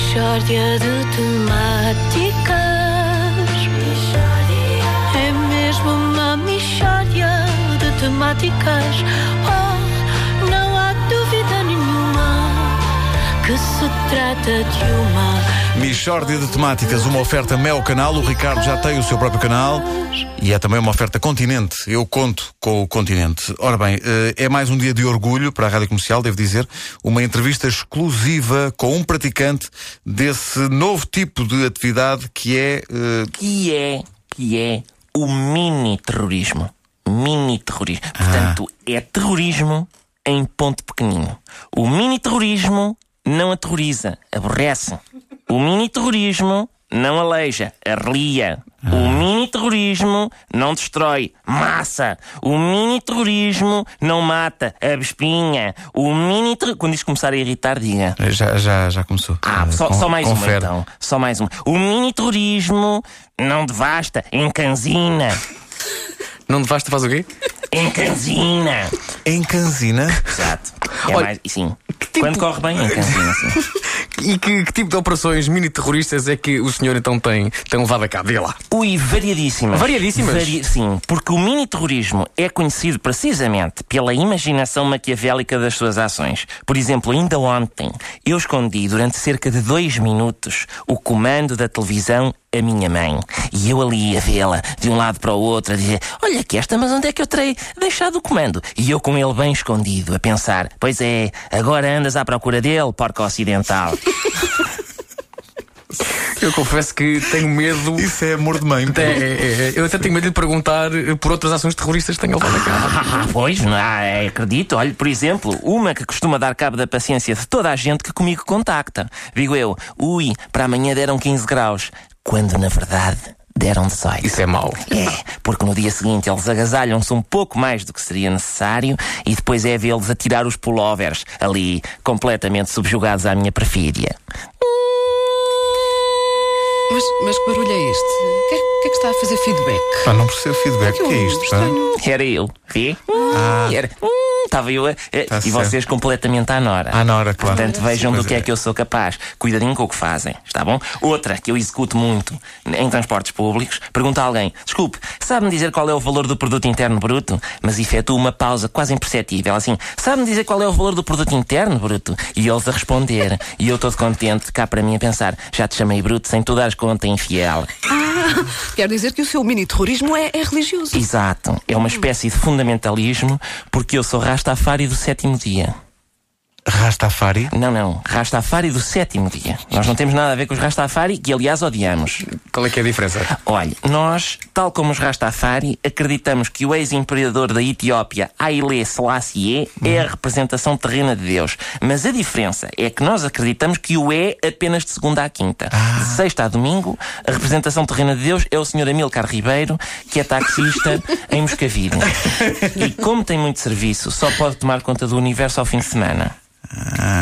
Mishória de temáticas. É mesmo uma mishória de temáticas. Oh, não há dúvida nenhuma que se trata de uma Michórdia de temáticas, uma oferta Mel Canal. O Ricardo já tem o seu próprio canal e é também uma oferta Continente. Eu conto com o Continente. Ora bem, eh, é mais um dia de orgulho para a Rádio Comercial, devo dizer. Uma entrevista exclusiva com um praticante desse novo tipo de atividade que é. eh, que é, que é o mini-terrorismo. Mini-terrorismo. Portanto, é terrorismo em ponto pequenino. O mini-terrorismo não aterroriza, aborrece. O mini-terrorismo não aleija, arrelia. O mini-terrorismo não destrói, massa. O mini-terrorismo não mata, abespinha. O mini Quando isto começar a irritar, diga. Já, já, já começou. Ah, Eh, só, con- só mais confere. uma então. Só mais uma. O mini-terrorismo não devasta, encanzina. Não devasta faz o quê? Encanzina. Em Canzina. Exato. É Olha, mais, sim. tipo- Quando corre bem, encanzina, sim. E que, que tipo de operações mini-terroristas é que o senhor então tem, tem levado a cabo? Diga lá. Ui, variadíssimas. Variadíssimas? Vari- Sim, porque o mini-terrorismo é conhecido precisamente pela imaginação maquiavélica das suas ações. Por exemplo, ainda ontem, eu escondi durante cerca de dois minutos o comando da televisão à minha mãe. E eu ali a vê-la de um lado para o outro, a dizer: Olha que esta, mas onde é que eu terei deixado o comando? E eu com ele bem escondido, a pensar: Pois é, agora andas à procura dele, porca ocidental. Eu confesso que tenho medo. Isso é amor de mãe. É, é, é, eu até tenho medo de lhe perguntar eh, por outras ações terroristas que tenho levado a cabo. Ah, pois, não, ah, é, acredito. Olha, por exemplo, uma que costuma dar cabo da paciência de toda a gente que comigo contacta. Digo eu, ui, para amanhã deram 15 graus, quando na verdade deram 18. Isso é mau. É, porque no dia seguinte eles agasalham-se um pouco mais do que seria necessário e depois é vê-los a tirar os pullovers ali, completamente subjugados à minha perfídia. Mas, mas que barulho é este? O que, é, que é que está a fazer feedback? Pá, não percebo feedback. O que é isto? pá? Era eu, vê? Era. Estava eu a, a- Tá e vocês completamente à Nora. À Nora, claro. Portanto, vejam do que é. é. que eu sou capaz. Cuidadinho com o que fazem, está bom? Outra que eu executo muito em transportes públicos, pergunta a alguém: desculpe, sabe-me dizer qual é o valor do produto interno bruto? Mas efetua uma pausa quase imperceptível, assim: sabe-me dizer qual é o valor do produto interno bruto? E eles a responder. E eu todo contente, cá para mim a pensar: já te chamei bruto sem tu dares conta, infiel. Ah, quer dizer que o seu mini-terrorismo é, é religioso. Exato. É uma espécie de fundamentalismo porque eu sou Rastafari do sétimo dia. Rastafari. Não, não. Rastafari do sétimo dia. Nós não temos nada a ver com os Rastafari, que aliás odiamos. Qual é que é a diferença? Olha, nós, tal como os Rastafari, acreditamos que o ex-imperador da Etiópia, Haile Selassie, é a representação terrena de Deus. Mas a diferença é que nós acreditamos que o é apenas de segunda à quinta. De sexta a domingo, a representação terrena de Deus é o Sr. Amilcar Ribeiro, que é taxista em Moscavide. E como tem muito serviço, só pode tomar conta do universo ao fim de semana. Ah.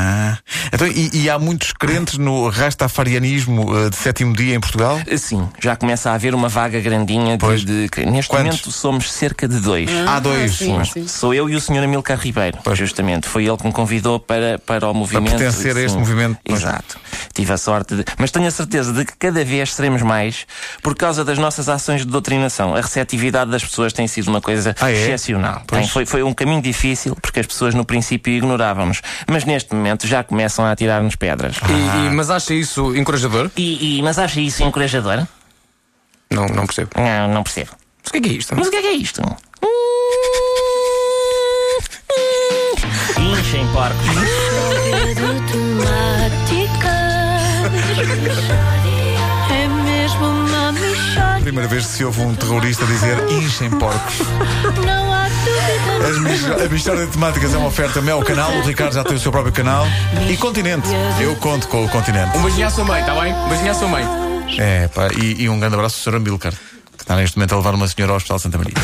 Então, e, e há muitos crentes no rastafarianismo eh, de sétimo dia em Portugal? Sim, já começa a haver uma vaga grandinha Pois. de, de- Neste Quantos? momento somos cerca de dois. Há dois. sim, sim. Sou eu e o Sr. Amilcar Ribeiro, justamente. Foi ele que me convidou para, para o movimento. pertencer a este movimento, pois. Exato. Tive a sorte de. Mas tenho a certeza de que cada vez seremos mais por causa das nossas ações de doutrinação. A receptividade das pessoas tem sido uma coisa Ah, é? excepcional. Pois. Tem- foi, foi um caminho difícil porque as pessoas no princípio ignoravam-nos. Mas neste momento já começam a atirar-nos pedras. E- e- mas acha isso encorajador? E, e- mas acha isso encorajador? Não, não percebo. Não, não percebo. Mas o que é que é isto? Mas o que é que é isto? Enchem porcos. É. Primeira vez que se ouve um terrorista dizer enchem porcos. A Mistória de Temáticas é uma oferta Mel Canal. O Ricardo já tem o seu próprio canal. E Continente. Eu conto com o Continente. Um beijinho à sua mãe, está bem? Um beijinho à sua mãe. É, pá, e, e um grande abraço ao Sr. Amilcar, que está neste momento a levar uma senhora ao Hospital Santa Maria.